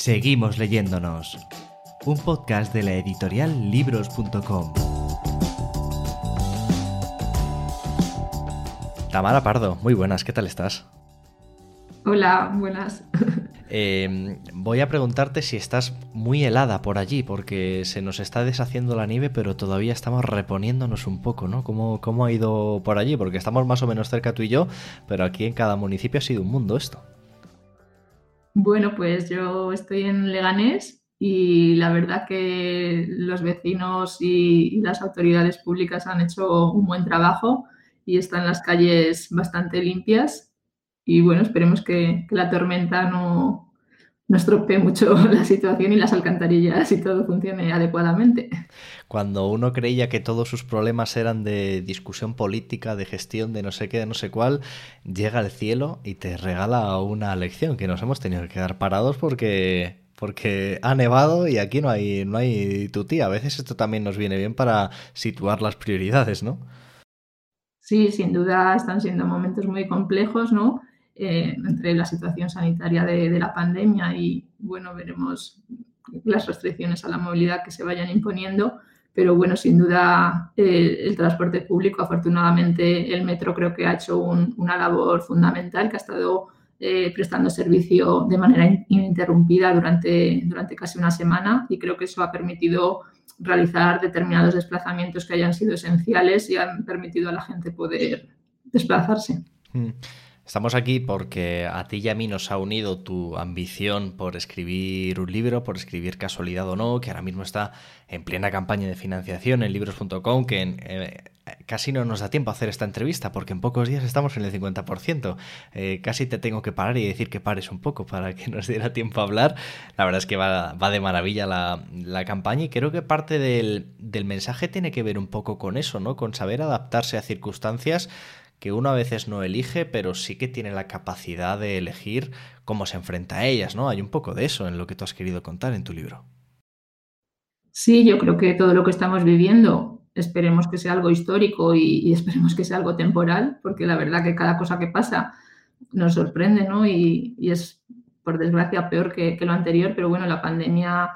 Seguimos leyéndonos. Un podcast de la editorial libros.com. Tamara Pardo, muy buenas, ¿qué tal estás? Hola, buenas. Eh, voy a preguntarte si estás muy helada por allí, porque se nos está deshaciendo la nieve, pero todavía estamos reponiéndonos un poco, ¿no? ¿Cómo, ¿Cómo ha ido por allí? Porque estamos más o menos cerca tú y yo, pero aquí en cada municipio ha sido un mundo esto. Bueno, pues yo estoy en Leganés y la verdad que los vecinos y, las autoridades públicas han hecho un buen trabajo y están las calles bastante limpias. Y bueno, esperemos que, que la tormenta no, no estropee mucho la situación y las alcantarillas y todo funcione adecuadamente. Cuando uno creía que todos sus problemas eran de discusión política, de gestión, de no sé qué, de no sé cuál, llega el cielo y te regala una lección que nos hemos tenido que quedar parados porque porque ha nevado y aquí no hay no hay tutía. A veces esto también nos viene bien para situar las prioridades, ¿no? Sí, sin duda están siendo momentos muy complejos, ¿no? Eh, entre la situación sanitaria de, la pandemia y, bueno, veremos las restricciones a la movilidad que se vayan imponiendo. Pero, bueno, sin duda eh, el transporte público, afortunadamente el metro creo que ha hecho un, una labor fundamental, que ha estado eh, prestando servicio de manera ininterrumpida durante, durante casi una semana y creo que eso ha permitido realizar determinados desplazamientos que hayan sido esenciales y han permitido a la gente poder desplazarse. Mm. Estamos aquí porque a ti y a mí nos ha unido tu ambición por escribir un libro, por escribir casualidad o no, que ahora mismo está en plena campaña de financiación en libros.com, que eh, casi no nos da tiempo a hacer esta entrevista porque en pocos días estamos en el 50%. Eh, casi te tengo que parar y decir que pares un poco para que nos diera tiempo a hablar. La verdad es que va, de maravilla la, la, campaña y creo que parte del, del mensaje tiene que ver un poco con eso, ¿no? Con saber adaptarse a circunstancias que uno a veces no elige, pero sí que tiene la capacidad de elegir cómo se enfrenta a ellas, ¿no? Hay un poco de eso en lo que tú has querido contar en tu libro. Sí, yo creo que todo lo que estamos viviendo, esperemos que sea algo histórico y, esperemos que sea algo temporal, porque la verdad que cada cosa que pasa nos sorprende, ¿no? Y, es, por desgracia, peor que, lo anterior, pero bueno, la pandemia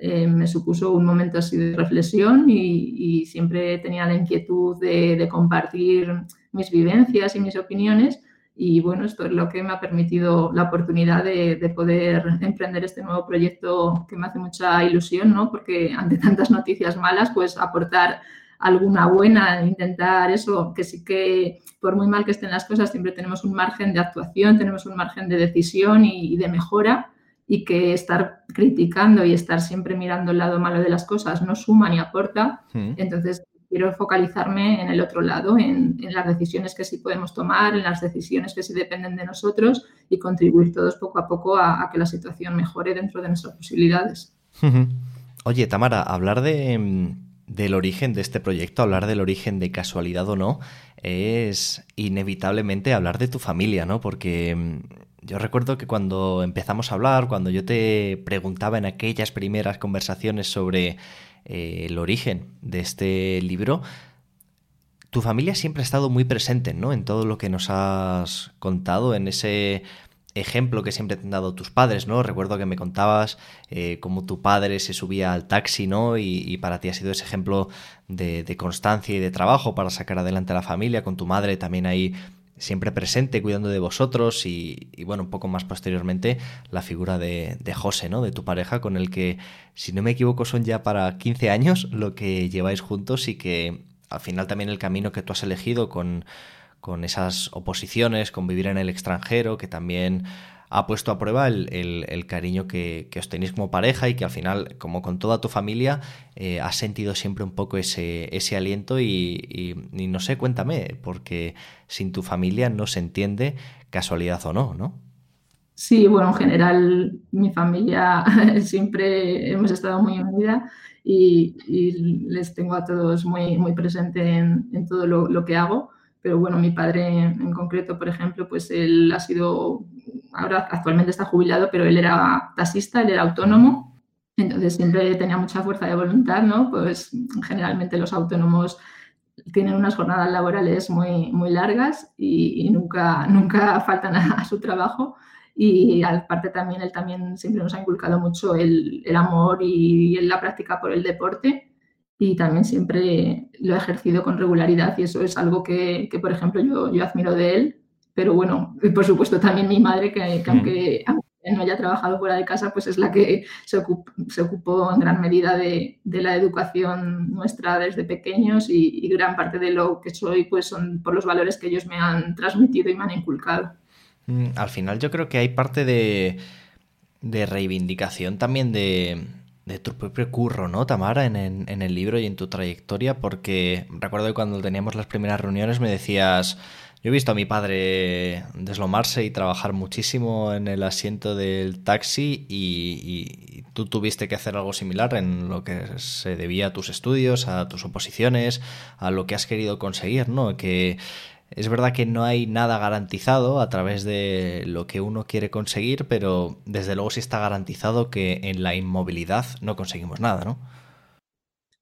eh, me supuso un momento así de reflexión y, siempre tenía la inquietud de compartir mis vivencias y mis opiniones. Y bueno, esto es lo que me ha permitido la oportunidad de, de, poder emprender este nuevo proyecto que me hace mucha ilusión, ¿no? Porque ante tantas noticias malas, pues aportar alguna buena, intentar eso, que sí que por muy mal que estén las cosas, siempre tenemos un margen de actuación, tenemos un margen de decisión y, y de mejora y que estar criticando y estar siempre mirando el lado malo de las cosas no suma ni aporta. Mm. Entonces, quiero focalizarme en el otro lado, en, las decisiones que sí podemos tomar, en las decisiones que sí dependen de nosotros y contribuir todos poco a poco a, a que la situación mejore dentro de nuestras posibilidades. Oye, Tamara, hablar de, del origen de este proyecto, hablar del origen de casualidad o no, es inevitablemente hablar de tu familia, ¿no? Porque yo recuerdo que cuando empezamos a hablar, cuando yo te preguntaba en aquellas primeras conversaciones sobre eh, el origen de este libro, tu familia siempre ha estado muy presente, ¿no? En todo lo que nos has contado, en ese ejemplo que siempre te han dado tus padres, ¿no? Recuerdo que me contabas eh, cómo tu padre se subía al taxi, ¿no? Y, para ti ha sido ese ejemplo de, de, constancia y de trabajo para sacar adelante a la familia, con tu madre también ahí siempre presente, cuidando de vosotros y, y, bueno, un poco más posteriormente la figura de, de, José, ¿no? De tu pareja, con el que, si no me equivoco, son ya para 15 años lo que lleváis juntos y que al final también el camino que tú has elegido con, con esas oposiciones, con vivir en el extranjero, que también ha puesto a prueba el, cariño que, os tenéis como pareja y que al final, como con toda tu familia, eh, has sentido siempre un poco ese, ese aliento y, no sé, cuéntame, porque sin tu familia no se entiende casualidad o no, ¿no? Sí, bueno, en general mi familia siempre hemos estado muy unida y, les tengo a todos muy, muy presente en, todo lo, lo, que hago. Pero bueno, mi padre en concreto, por ejemplo, pues él ha sido ahora actualmente está jubilado, pero él era taxista, él era autónomo, entonces siempre tenía mucha fuerza de voluntad, ¿no? Pues generalmente los autónomos tienen unas jornadas laborales muy, muy largas y, nunca, nunca faltan a, su trabajo. Y aparte también, él también siempre nos ha inculcado mucho el, el amor y, la práctica por el deporte y también siempre lo ha ejercido con regularidad y eso es algo que, que por ejemplo, yo, yo admiro de él pero bueno, y por supuesto también mi madre, que, mm. aunque, no haya trabajado fuera de casa, pues es la que se, ocupó, en gran medida de, la educación nuestra desde pequeños y, gran parte de lo que soy pues son por los valores que ellos me han transmitido y me han inculcado. Mm, al final yo creo que hay parte de, reivindicación también de, tu propio curro, ¿no, Tamara, en, en, el libro y en tu trayectoria? Porque recuerdo que cuando teníamos las primeras reuniones me decías, yo he visto a mi padre deslomarse y trabajar muchísimo en el asiento del taxi y, tú tuviste que hacer algo similar en lo que se debía a tus estudios, a tus oposiciones, a lo que has querido conseguir, ¿no? Que es verdad que no hay nada garantizado a través de lo que uno quiere conseguir, pero desde luego sí está garantizado que en la inmovilidad no conseguimos nada, ¿no?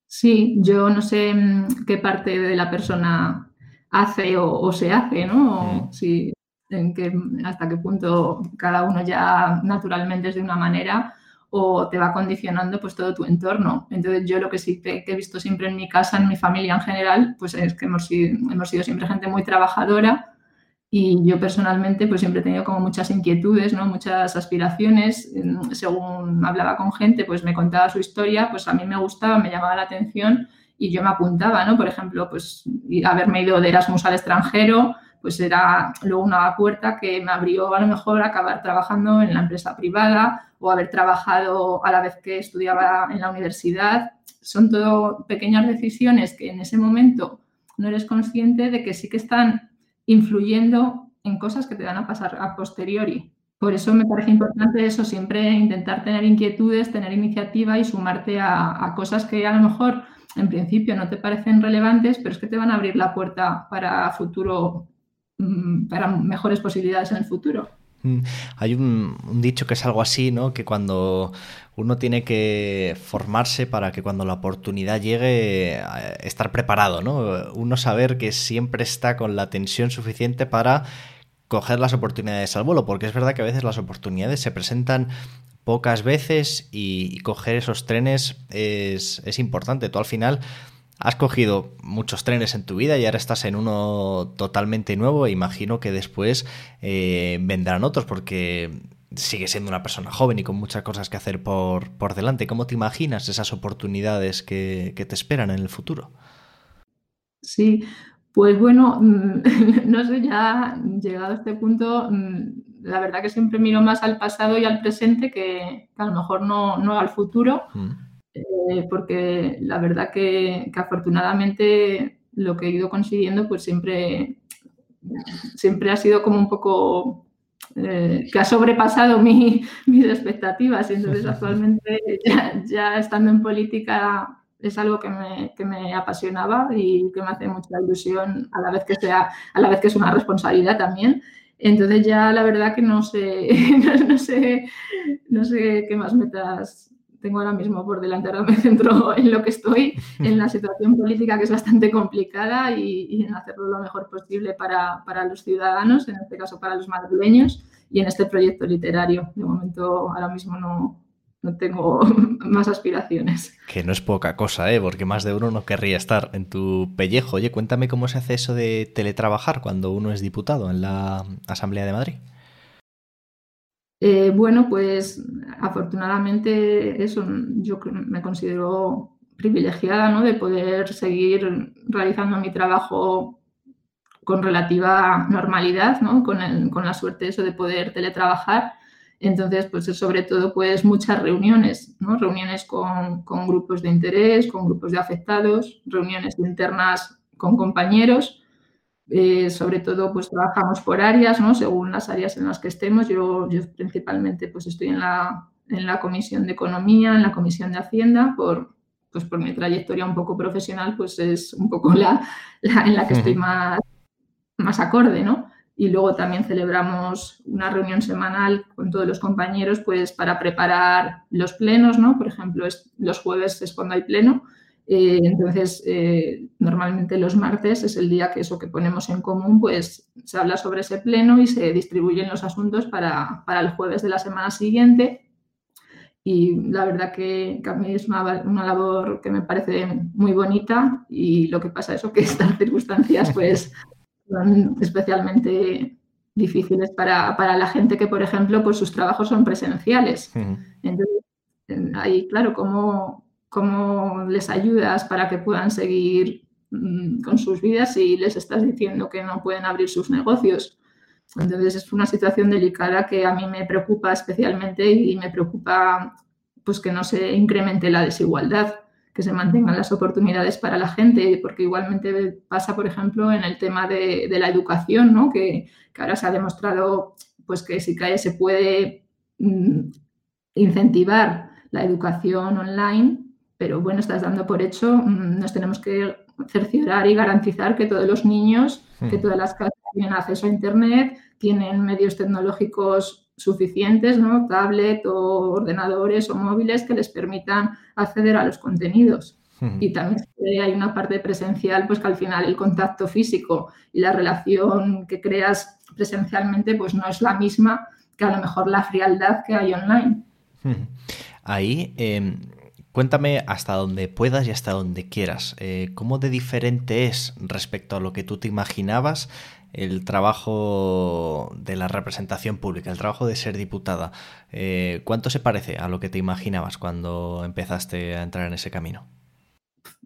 Sí, yo no sé mm, qué parte de la persona hace o, se hace, ¿no? si, en qué, hasta qué punto cada uno ya naturalmente es de una manera o te va condicionando pues todo tu entorno. Entonces yo lo que sí que, he visto siempre en mi casa, en mi familia en general, pues es que hemos sido, hemos sido siempre gente muy trabajadora y yo personalmente pues siempre he tenido como muchas inquietudes, ¿no? muchas aspiraciones. Según hablaba con gente, pues me contaba su historia, pues a mí me gustaba, me llamaba la atención y yo me apuntaba, ¿no? Por ejemplo, pues haberme ido de Erasmus al extranjero, pues era luego una puerta que me abrió a lo mejor acabar trabajando en la empresa privada o haber trabajado a la vez que estudiaba en la universidad. Son todo pequeñas decisiones que en ese momento no eres consciente de que sí que están influyendo en cosas que te van a pasar a posteriori. Por eso me parece importante eso, siempre intentar tener inquietudes, tener iniciativa y sumarte a, a cosas que a lo mejor en principio no te parecen relevantes, pero es que te van a abrir la puerta para futuro, para mejores posibilidades en el futuro. Mm, hay un, dicho que es algo así, ¿no? Que cuando uno tiene que formarse para que cuando la oportunidad llegue, eh, estar preparado, ¿no? Uno saber que siempre está con la tensión suficiente para coger las oportunidades al vuelo, porque es verdad que a veces las oportunidades se presentan pocas veces y, coger esos trenes es, es, importante. Tú al final has cogido muchos trenes en tu vida y ahora estás en uno totalmente nuevo imagino que después eh, vendrán otros porque sigues siendo una persona joven y con muchas cosas que hacer por, por delante. ¿Cómo te imaginas esas oportunidades que, que te esperan en el futuro? Sí, pues bueno, no sé, ya llegado a este punto, mm, la verdad que siempre miro más al pasado y al presente que, a lo mejor no, no al futuro, mm. Eh, porque la verdad que, afortunadamente lo que he ido consiguiendo pues siempre, siempre ha sido como un poco eh, que ha sobrepasado mis expectativas y entonces actualmente ya, estando en política es algo que me, que me, apasionaba y que me hace mucha ilusión a la vez que sea, a la vez que es una responsabilidad también. Entonces ya la verdad que no sé, no, sé, no sé qué más metas tengo ahora mismo por delante. Ahora me centro en lo que estoy, en la situación política que es bastante complicada y, y en hacerlo lo mejor posible para, para, los ciudadanos, en este caso para los madrileños, y en este proyecto literario. De momento ahora mismo no, no tengo más aspiraciones. Que no es poca cosa, ¿eh? porque más de uno no querría estar en tu pellejo. Oye, cuéntame cómo se hace eso de teletrabajar cuando uno es diputado en la Asamblea de Madrid. Eh, bueno, pues afortunadamente eso yo me considero privilegiada ¿no? de poder seguir realizando mi trabajo con relativa normalidad, ¿no? Con, la suerte eso de poder teletrabajar. Entonces, pues es sobre todo pues muchas reuniones, ¿no? Reuniones con, grupos de interés, con grupos de afectados, reuniones internas con compañeros. Eh, sobre todo, pues trabajamos por áreas, ¿no? Según las áreas en las que estemos. Yo, yo principalmente pues estoy en la, en la Comisión de Economía, en la Comisión de Hacienda, por, pues por mi trayectoria un poco profesional, pues es un poco la, en la que estoy más, más acorde, ¿no? Y luego también celebramos una reunión semanal con todos los compañeros, pues para preparar los plenos, ¿no? Por ejemplo, los jueves es cuando hay pleno. Eh, entonces, eh, normalmente los martes es el día que eso que ponemos en común, pues se habla sobre ese pleno y se distribuyen los asuntos para, para el jueves de la semana siguiente y la verdad que, a mí es una, una, labor que me parece muy bonita y lo que pasa es que estas circunstancias pues son especialmente difíciles para, para, la gente que, por ejemplo, pues sus trabajos son presenciales. Entonces, ahí, claro, ¿cómo, ¿cómo les ayudas para que puedan seguir mm, con sus vidas si les estás diciendo que no pueden abrir sus negocios? Entonces es una situación delicada que a mí me preocupa especialmente y me preocupa pues que no se incremente la desigualdad, que se mantengan las oportunidades para la gente, porque igualmente pasa, por ejemplo, en el tema de, la educación, ¿no? que, ahora se ha demostrado pues que si se puede mm, incentivar la educación online, pero bueno, estás dando por hecho, mm, nos tenemos que cerciorar y garantizar que todos los niños, que todas las casas tienen acceso a Internet, tienen medios tecnológicos suficientes, ¿no? tablet o ordenadores o móviles que les permitan acceder a los contenidos. Y también hay una parte presencial, pues que al final el contacto físico y la relación que creas presencialmente, pues no es la misma que a lo mejor la frialdad que hay online. Ahí, em, Cuéntame hasta donde puedas y hasta donde quieras. Eh, ¿Cómo de diferente es respecto a lo que tú te imaginabas el trabajo de la representación pública, el trabajo de ser diputada? Eh, ¿Cuánto se parece a lo que te imaginabas cuando empezaste a entrar en ese camino?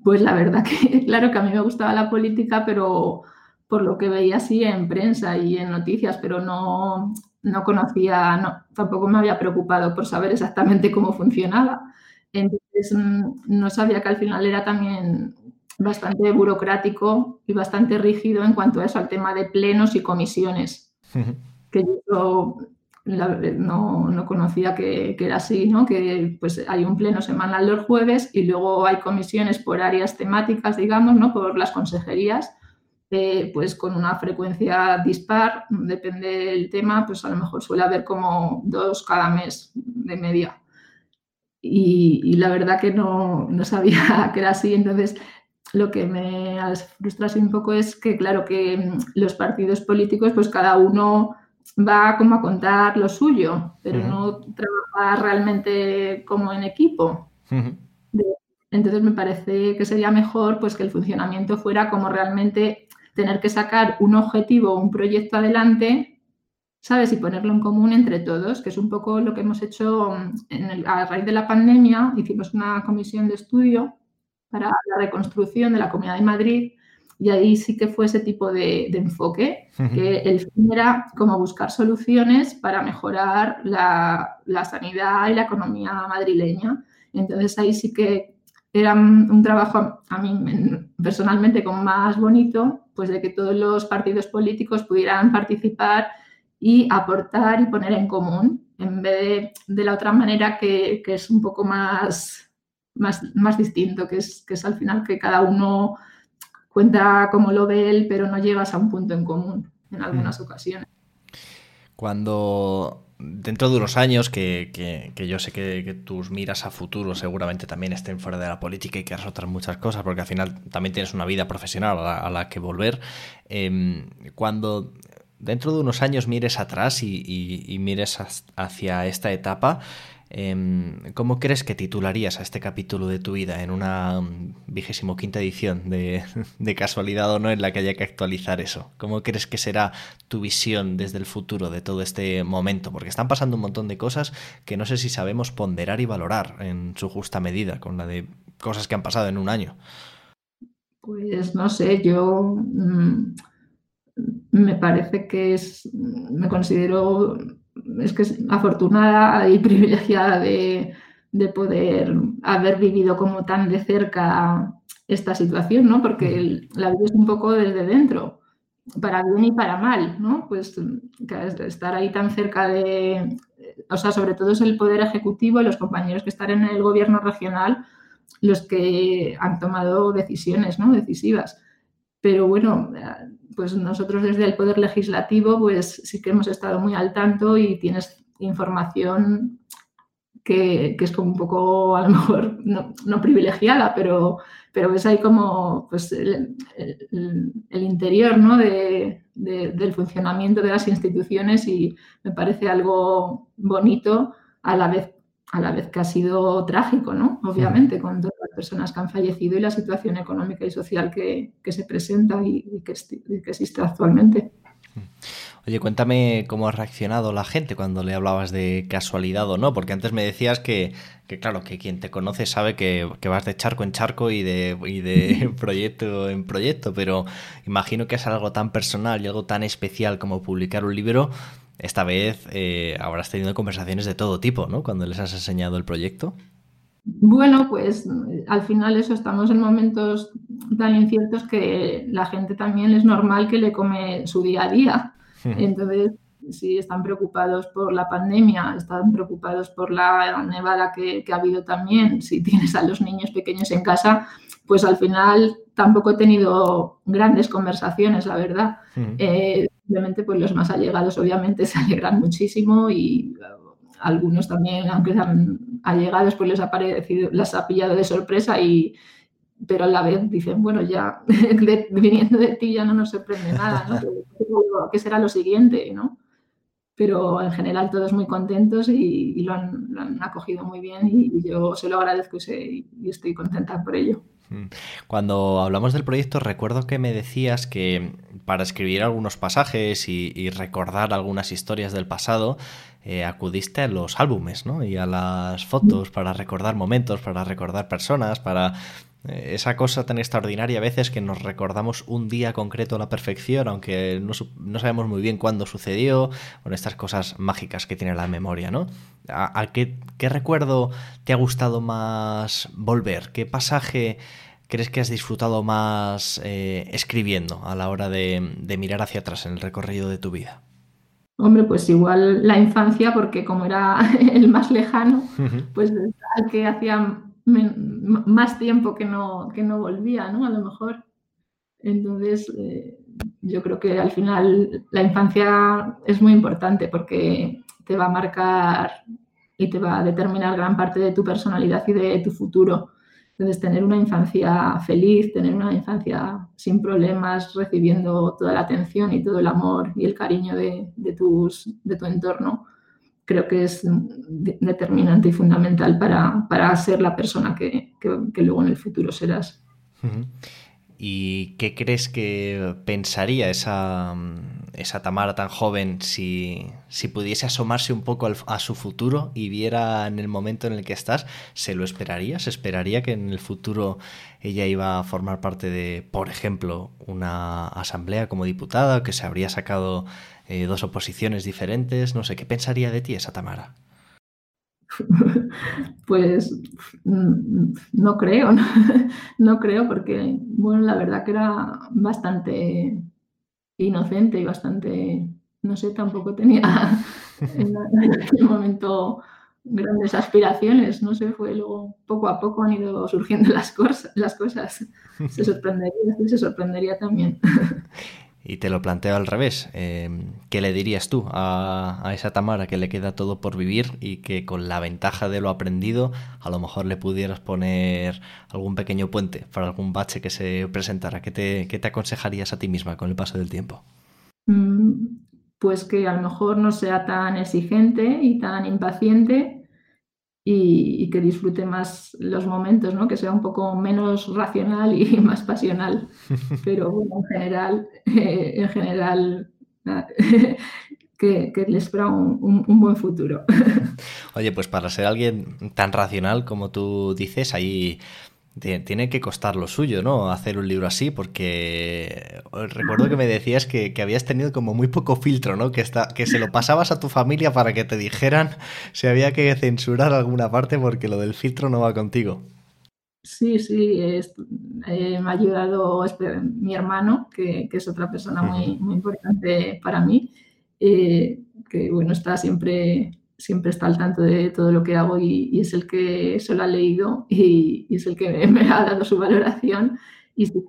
Pues la verdad que, claro que a mí me gustaba la política, pero por lo que veía así en prensa y en noticias, pero no, no conocía, no, tampoco me había preocupado por saber exactamente cómo funcionaba. Entonces, no sabía que al final era también bastante burocrático y bastante rígido en cuanto a eso, al tema de plenos y comisiones, que yo no, conocía que, era así, ¿no? que pues hay un pleno semanal los jueves y luego hay comisiones por áreas temáticas, digamos, ¿no? por las consejerías, eh, pues con una frecuencia dispar, depende del tema, pues a lo mejor suele haber como dos cada mes de media y, la verdad que no, no, sabía que era así. Entonces, lo que me frustra un poco es que, claro, que mm, los partidos políticos, pues cada uno va como a contar lo suyo, pero no trabaja realmente como en equipo. Entonces me parece que sería mejor pues que el funcionamiento fuera como realmente tener que sacar un objetivo, un proyecto adelante ¿sabes? Y ponerlo en común entre todos, que es un poco lo que hemos hecho mm, a raíz de la pandemia. Hicimos una comisión de estudio para la reconstrucción de la Comunidad de Madrid y ahí sí que fue ese tipo de, enfoque, que el fin era como buscar soluciones para mejorar la, la, sanidad y la economía madrileña. Entonces ahí sí que era un trabajo a mí personalmente como más bonito, pues de que todos los partidos políticos pudieran participar y aportar y poner en común, en vez de, la otra manera que, es un poco más, más, más distinto, que es, que es al final que cada uno cuenta cómo lo ve él, pero no llegas a un punto en común en algunas mm. ocasiones. Cuando dentro de unos años, que, yo sé que, tus miras a futuro seguramente también estén fuera de la política y quieras otras muchas cosas, porque al final también tienes una vida profesional a la, que volver. Em, cuando dentro de unos años mires atrás y, mires hacia esta etapa, em, ¿cómo crees que titularías a este capítulo de tu vida en una mm, vigésimo quinta edición de, casualidad o no en la que haya que actualizar eso? ¿Cómo crees que será tu visión desde el futuro de todo este momento? Porque están pasando un montón de cosas que no sé si sabemos ponderar y valorar en su justa medida con la de cosas que han pasado en un año. Pues no sé, yo... Mm, me parece que es, me considero, es que es afortunada y privilegiada de, de poder haber vivido como tan de cerca esta situación, ¿no? Porque la vives un poco desde dentro, para bien y para mal, ¿no? Pues estar ahí tan cerca de, o sea, sobre todo es el poder ejecutivo y los compañeros que están en el gobierno regional los que han tomado decisiones, ¿no? Decisivas. Pero bueno, pues nosotros desde el poder legislativo, pues sí que hemos estado muy al tanto y tienes información que, es como un poco, a lo mejor, no, privilegiada, pero, pero ves ahí como pues, el, interior ¿no? de, del funcionamiento de las instituciones y me parece algo bonito a la vez a la vez que ha sido trágico, ¿no? Obviamente, con las personas que han fallecido y la situación económica y social que, se presenta y, que, y que existe actualmente. Oye, cuéntame cómo ha reaccionado la gente cuando le hablabas de casualidad o no, porque antes me decías que, claro, que quien te conoce sabe que, vas de charco en charco y de, de proyecto en proyecto, pero imagino que es algo tan personal y algo tan especial como publicar un libro. Esta vez eh, habrás tenido conversaciones de todo tipo, ¿no? Cuando les has enseñado el proyecto. Bueno, pues al final eso, estamos en momentos tan inciertos que la gente también es normal que le come su día a día. Entonces, si están preocupados por la pandemia, están preocupados por la nevada que, ha habido también, si tienes a los niños pequeños en casa, pues al final tampoco he tenido grandes conversaciones, la verdad. Eh, simplemente, pues los más allegados obviamente se alegran muchísimo y uh, algunos también, aunque sean allegados, pues les ha parecido, les ha pillado de sorpresa y, pero a la vez dicen, bueno, ya viniendo de ti ya no nos sorprende nada, ¿no? ¿Qué será lo siguiente, no? Pero en general todos muy contentos y, lo, han, acogido muy bien y, yo se lo agradezco y, estoy contenta por ello. Mm. Cuando hablamos del proyecto, recuerdo que me decías que para escribir algunos pasajes y, recordar algunas historias del pasado, eh, acudiste a los álbumes ¿no? y a las fotos para recordar momentos, para recordar personas, para eh, esa cosa tan extraordinaria a veces que nos recordamos un día concreto a la perfección, aunque no, sabemos muy bien cuándo sucedió, con estas cosas mágicas que tiene la memoria, ¿no? ¿A, qué, recuerdo te ha gustado más volver? ¿Qué pasaje crees que has disfrutado más eh, escribiendo a la hora de, mirar hacia atrás en el recorrido de tu vida? Hombre, pues igual la infancia, porque como era el más lejano, pues al que hacía más tiempo que no, que no volvía, ¿no? A lo mejor. Entonces, eh, yo creo que al final la infancia es muy importante porque te va a marcar y te va a determinar gran parte de tu personalidad y de tu futuro. Entonces, tener una infancia feliz, tener una infancia sin problemas, recibiendo toda la atención y todo el amor y el cariño de, de, tus, de tu entorno, creo que es determinante y fundamental para, ser la persona que, luego en el futuro serás. ¿Y qué crees que pensaría esa, esa Tamara tan joven si, pudiese asomarse un poco a su futuro y viera en el momento en el que estás? ¿Se lo esperaría? ¿Se esperaría que en el futuro ella iba a formar parte de, por ejemplo, una asamblea como diputada, que se habría sacado eh, dos oposiciones diferentes, no sé, ¿qué pensaría de ti esa Tamara? Pues mm, no creo, no, creo, porque, bueno, la verdad que era bastante inocente y bastante, no sé, tampoco tenía en, aquel momento grandes aspiraciones, no sé, fue luego poco a poco han ido surgiendo las, cosas, las cosas. Se sorprendería, se sorprendería también. Y te lo planteo al revés. Em, ¿Qué le dirías tú a, esa Tamara que le queda todo por vivir y que con la ventaja de lo aprendido a lo mejor le pudieras poner algún pequeño puente para algún bache que se presentara? ¿Qué te, qué te aconsejarías a ti misma con el paso del tiempo? Mm, pues que a lo mejor no sea tan exigente y tan impaciente y, que disfrute más los momentos, ¿no? que sea un poco menos racional y más pasional. Pero bueno, en general, eh, en general que, que, les espera un, buen futuro. Oye, pues para ser alguien tan racional como tú dices, hay tiene que costar lo suyo, ¿no? Hacer un libro así, porque recuerdo que me decías que, habías tenido como muy poco filtro, ¿no? Que, está, que se lo pasabas a tu familia para que te dijeran si había que censurar alguna parte porque lo del filtro no va contigo. Sí, sí, eh, me ha ayudado mi hermano, que, es otra persona muy, muy importante para mí, eh, que bueno, está siempre, siempre está al tanto de todo lo que hago y, es el que se lo ha leído y, es el que me, ha dado su valoración. Y sí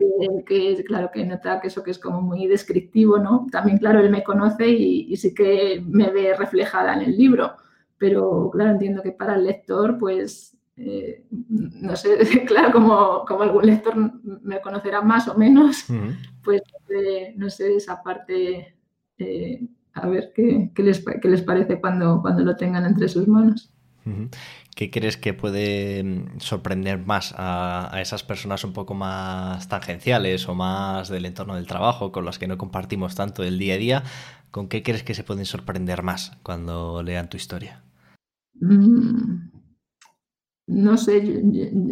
que, claro, que nota que eso que es como muy descriptivo, ¿no? También, claro, él me conoce y, sí que me ve reflejada en el libro, pero claro, entiendo que para el lector, pues eh, no sé, claro, como, como, algún lector me conocerá más o menos, pues no sé, esa parte, eh, a ver qué, les, les, parece cuando, cuando lo tengan entre sus manos. ¿Qué crees que puede mm, sorprender más a, a, esas personas un poco más tangenciales o más del entorno del trabajo, con las que no compartimos tanto el día a día? ¿Con qué crees que se pueden sorprender más cuando lean tu historia? Mm, no sé,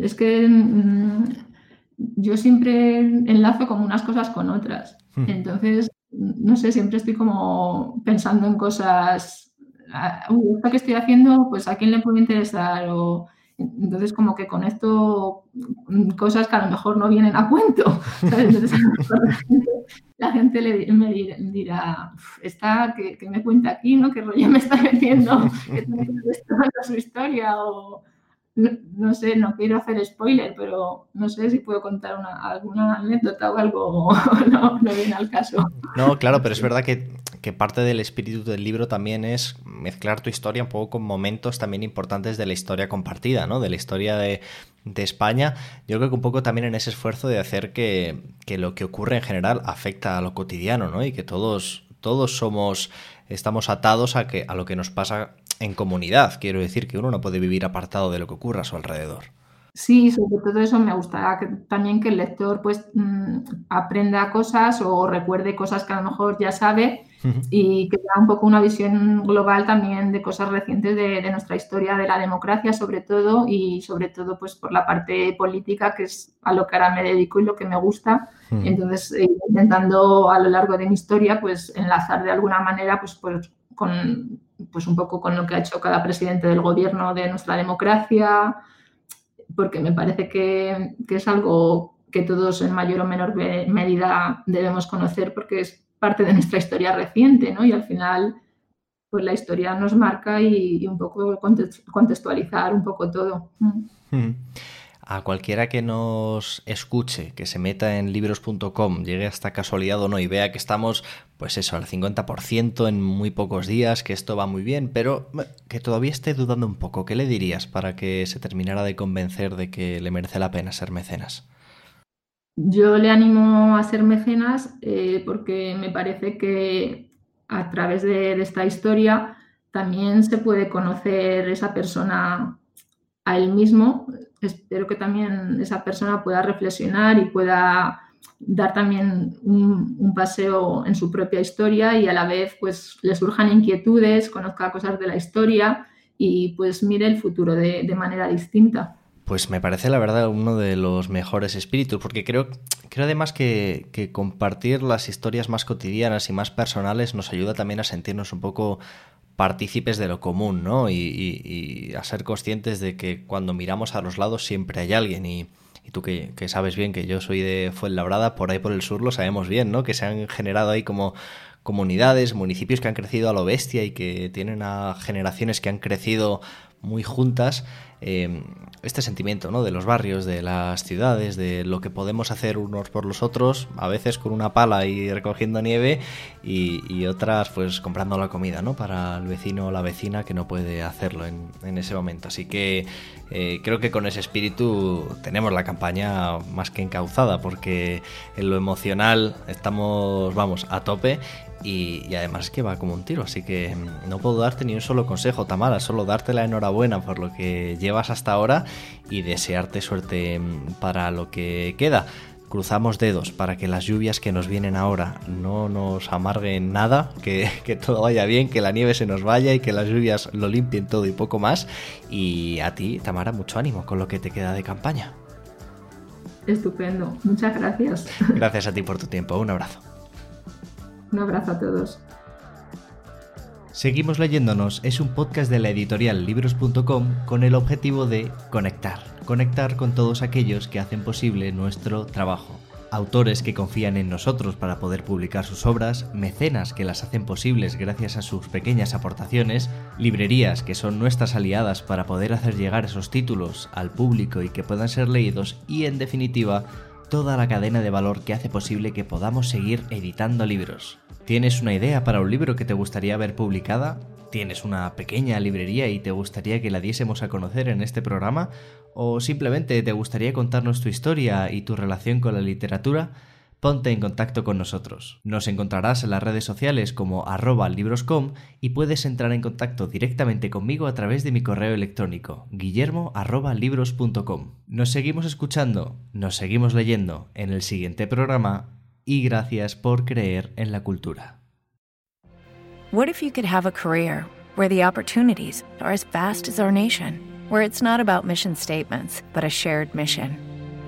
es que mm, yo siempre enlazo como unas cosas con otras. Entonces, no sé, siempre estoy como pensando en cosas, ah, esto que estoy haciendo, pues a quién le puede interesar o entonces como que conecto cosas que a lo mejor no vienen a cuento. Entonces, la gente, le, me dirá, está, que, me cuenta aquí, ¿no? ¿Qué rollo me está metiendo? Que tiene que su historia o no, sé, no quiero hacer spoiler, pero no sé si puedo contar alguna anécdota o algo, no, no, viene al caso. No, claro, pero es verdad que, parte del espíritu del libro también es mezclar tu historia un poco con momentos también importantes de la historia compartida, ¿no? De la historia de, España. Yo creo que un poco también en ese esfuerzo de hacer que, que lo que ocurre en general afecta a lo cotidiano, ¿no? Y que todos, todos somos, estamos atados a, que, a lo que nos pasa en comunidad. Quiero decir que uno no puede vivir apartado de lo que ocurra a su alrededor. Sí, sobre todo eso me gusta que, también que el lector pues mm, aprenda cosas o recuerde cosas que a lo mejor ya sabe y que tenga un poco una visión global también de cosas recientes de, nuestra historia de la democracia sobre todo y sobre todo pues por la parte política que es a lo que ahora me dedico y lo que me gusta. Entonces eh, intentando a lo largo de mi historia pues enlazar de alguna manera pues, pues con pues un poco con lo que ha hecho cada presidente del gobierno de nuestra democracia, porque me parece que, es algo que todos en mayor o menor medida debemos conocer porque es parte de nuestra historia reciente, ¿no? Y al final, pues la historia nos marca y, un poco contextualizar un poco todo. Mm a cualquiera que nos escuche, que se meta en libros.com, llegue hasta casualidad o no y vea que estamos, pues eso, al 50% en muy pocos días, que esto va muy bien, pero que todavía esté dudando un poco, ¿qué le dirías para que se terminara de convencer de que le merece la pena ser mecenas? Yo le animo a ser mecenas eh, porque me parece que a través de esta historia también se puede conocer esa persona a él mismo espero que también esa persona pueda reflexionar y pueda dar también un, paseo en su propia historia y a la vez pues le surjan inquietudes, conozca cosas de la historia y pues mire el futuro de, manera distinta. Pues me parece la verdad uno de los mejores espíritus, porque creo, creo además que, que, compartir las historias más cotidianas y más personales nos ayuda también a sentirnos un poco partícipes de lo común, ¿no? Y, a ser conscientes de que cuando miramos a los lados siempre hay alguien y, tú que, sabes bien que yo soy de Fuenlabrada, por ahí por el sur lo sabemos bien, ¿no? Que se han generado ahí como comunidades, municipios que han crecido a lo bestia y que tienen a generaciones que han crecido muy juntas Em, este sentimiento ¿no? de los barrios, de las ciudades, de lo que podemos hacer unos por los otros, a veces con una pala y recogiendo nieve y, otras pues comprando la comida ¿no? para el vecino o la vecina que no puede hacerlo en, ese momento. Así que eh, creo que con ese espíritu tenemos la campaña más que encauzada porque en lo emocional estamos, vamos, a tope y, además que va como un tiro, así que mm, no puedo darte ni un solo consejo, Tamara, solo darte la enhorabuena por lo que llevas hasta ahora y desearte suerte mm, para lo que queda. Cruzamos dedos para que las lluvias que nos vienen ahora no nos amarguen nada, que, que todo vaya bien, que la nieve se nos vaya y que las lluvias lo limpien todo y poco más. Y a ti, Tamara, mucho ánimo con lo que te queda de campaña. Estupendo. Muchas gracias. Gracias a ti por tu tiempo. Un abrazo. Un abrazo a todos. Seguimos leyéndonos es un podcast de la editorial libros.com con el objetivo de conectar, conectar con todos aquellos que hacen posible nuestro trabajo. Autores que confían en nosotros para poder publicar sus obras, mecenas que las hacen posibles gracias a sus pequeñas aportaciones, librerías que son nuestras aliadas para poder hacer llegar esos títulos al público y que puedan ser leídos y en definitiva toda la cadena de valor que hace posible que podamos seguir editando libros. ¿Tienes una idea para un libro que te gustaría ver publicada? ¿Tienes una pequeña librería y te gustaría que la diésemos a conocer en este programa? ¿O simplemente te gustaría contarnos tu historia y tu relación con la literatura? Ponte en contacto con nosotros. Nos encontrarás en las redes sociales como arroba libroscom y puedes entrar en contacto directamente conmigo a través de mi correo electrónico guillermo Nos seguimos escuchando, nos seguimos leyendo en el siguiente programa y gracias por creer en la cultura. What if you could have a career where the opportunities are as vast as our nation, where it's not about mission statements, but a shared mission?